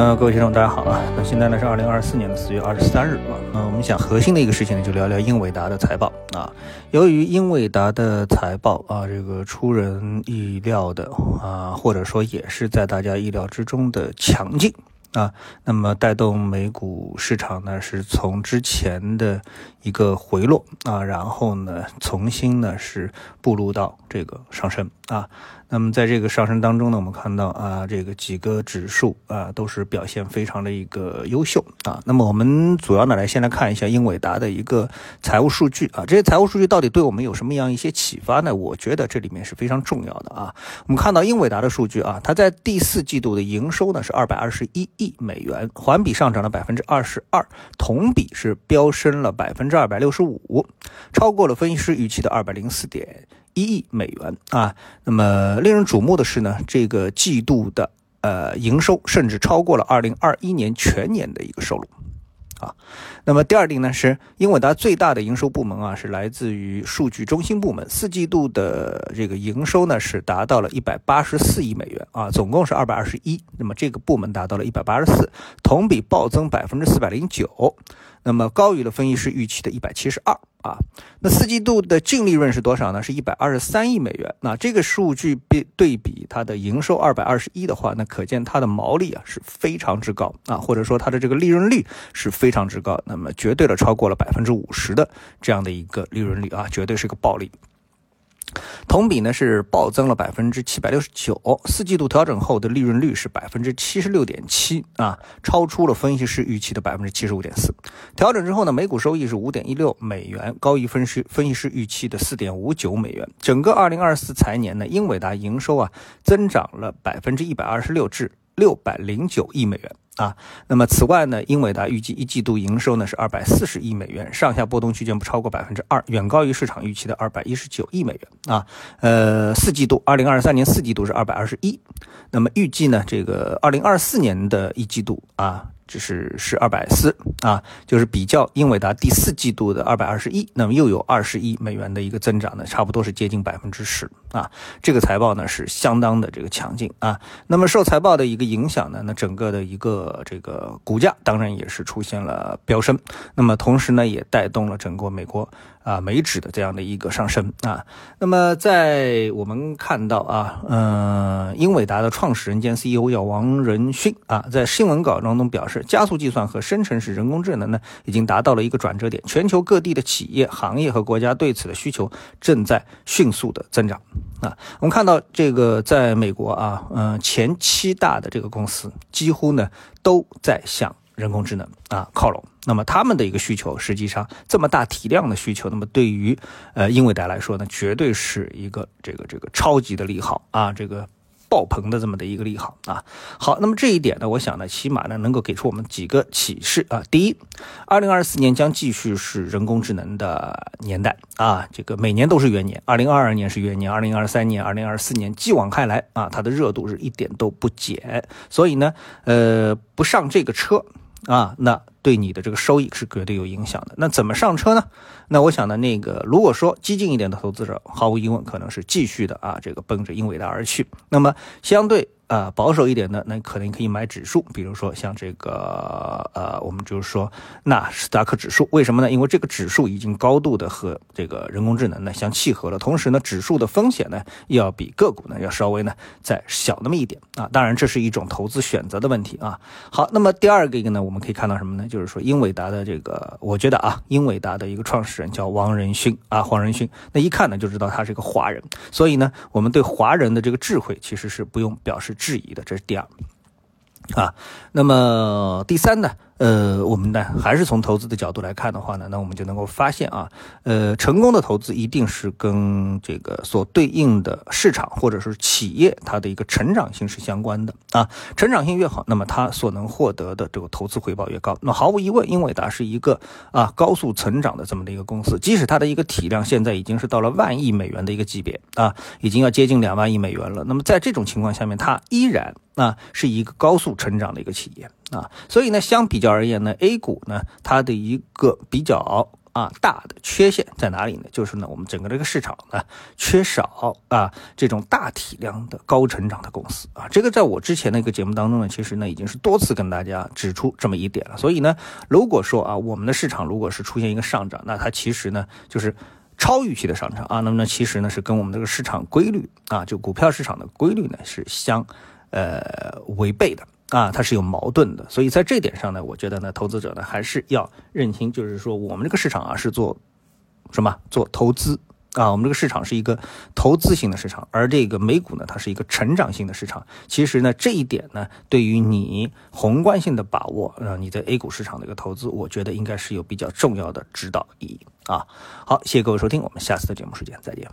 呃，各位听众，大家好啊。那现在呢是二零二四年的四月二十三日啊。那我们想核心的一个事情呢，就聊聊英伟达的财报啊。由于英伟达的财报啊，这个出人意料的啊，或者说也是在大家意料之中的强劲啊，那么带动美股市场呢，是从之前的一个回落啊，然后呢，重新呢是步入到这个上升啊。那么在这个上升当中呢，我们看到啊，这个几个指数啊都是表现非常的一个优秀啊。那么我们主要呢来先来看一下英伟达的一个财务数据啊，这些财务数据到底对我们有什么样一些启发呢？我觉得这里面是非常重要的啊。我们看到英伟达的数据啊，它在第四季度的营收呢是二百二十一亿美元，环比上涨了百分之二十二，同比是飙升了百分之二百六十五，超过了分析师预期的二百零四点。一亿美元啊，那么令人瞩目的是呢，这个季度的呃营收甚至超过了二零二一年全年的一个收入啊。那么第二点呢，是英伟达最大的营收部门啊，是来自于数据中心部门，四季度的这个营收呢是达到了一百八十四亿美元啊，总共是二百二十一，那么这个部门达到了一百八十四，同比暴增百分之四百零九，那么高于了分析师预期的一百七十二。啊，那四季度的净利润是多少呢？是一百二十三亿美元。那这个数据比对比它的营收二百二十一的话，那可见它的毛利啊是非常之高啊，或者说它的这个利润率是非常之高，那么绝对的超过了百分之五十的这样的一个利润率啊，绝对是个暴利。同比呢是暴增了百分之七百六十九，四季度调整后的利润率是百分之七十六点七啊，超出了分析师预期的百分之七十五点四。调整之后呢，每股收益是五点一六美元，高于分析分析师预期的四点五九美元。整个二零二四财年呢，英伟达营收啊增长了百分之一百二十六至六百零九亿美元。啊，那么此外呢，英伟达预计一季度营收呢是二百四十亿美元，上下波动区间不超过百分之二，远高于市场预期的二百一十九亿美元啊。呃，四季度，二零二三年四季度是二百二十一，那么预计呢，这个二零二四年的一季度啊。就是是二百四啊，就是比较英伟达第四季度的二百二十一，那么又有二十亿美元的一个增长呢，差不多是接近百分之十啊。这个财报呢是相当的这个强劲啊。那么受财报的一个影响呢，那整个的一个这个股价当然也是出现了飙升。那么同时呢，也带动了整个美国。啊，美指的这样的一个上升啊，那么在我们看到啊，嗯，英伟达的创始人兼 CEO 叫王仁勋啊，在新闻稿当中表示，加速计算和生成式人工智能呢，已经达到了一个转折点，全球各地的企业、行业和国家对此的需求正在迅速的增长啊。我们看到这个在美国啊，嗯，前七大的这个公司几乎呢都在向人工智能啊靠拢。那么他们的一个需求，实际上这么大体量的需求，那么对于呃英伟达来说呢，绝对是一个这个这个超级的利好啊，这个爆棚的这么的一个利好啊。好，那么这一点呢，我想呢，起码呢能够给出我们几个启示啊。第一，二零二四年将继续是人工智能的年代啊，这个每年都是元年，二零二二年是元年，二零二三年、二零二四年继往开来啊，它的热度是一点都不减，所以呢，呃，不上这个车啊，那。对你的这个收益是绝对有影响的。那怎么上车呢？那我想呢，那个如果说激进一点的投资者，毫无疑问可能是继续的啊，这个奔着英伟达而去。那么相对。啊，保守一点的，那可能可以买指数，比如说像这个，呃，我们就是说纳斯达克指数，为什么呢？因为这个指数已经高度的和这个人工智能呢相契合了，同时呢，指数的风险呢要比个股呢要稍微呢再小那么一点啊。当然，这是一种投资选择的问题啊。好，那么第二个一个呢，我们可以看到什么呢？就是说英伟达的这个，我觉得啊，英伟达的一个创始人叫王仁勋啊，黄仁勋，那一看呢就知道他是一个华人，所以呢，我们对华人的这个智慧其实是不用表示。质疑的，这是第二，啊，那么第三呢？呃，我们呢还是从投资的角度来看的话呢，那我们就能够发现啊，呃，成功的投资一定是跟这个所对应的市场或者是企业它的一个成长性是相关的啊，成长性越好，那么它所能获得的这个投资回报越高。那毫无疑问，英伟达是一个啊高速成长的这么的一个公司，即使它的一个体量现在已经是到了万亿美元的一个级别啊，已经要接近两万亿美元了。那么在这种情况下面，它依然啊是一个高速成长的一个企业。啊，所以呢，相比较而言呢，A 股呢，它的一个比较。啊，大的缺陷在哪里呢？就是呢，我们整个这个市场呢，缺少啊这种大体量的高成长的公司啊。这个在我之前的一个节目当中呢，其实呢已经是多次跟大家指出这么一点了。所以呢，如果说啊，我们的市场如果是出现一个上涨，那它其实呢就是超预期的上涨啊。那么呢，其实呢是跟我们这个市场规律啊，就股票市场的规律呢是相呃违背的。啊，它是有矛盾的，所以在这点上呢，我觉得呢，投资者呢还是要认清，就是说我们这个市场啊是做什么？做投资啊，我们这个市场是一个投资型的市场，而这个美股呢，它是一个成长性的市场。其实呢，这一点呢，对于你宏观性的把握，呃，你在 A 股市场的一个投资，我觉得应该是有比较重要的指导意义啊。好，谢谢各位收听，我们下次的节目时间再见。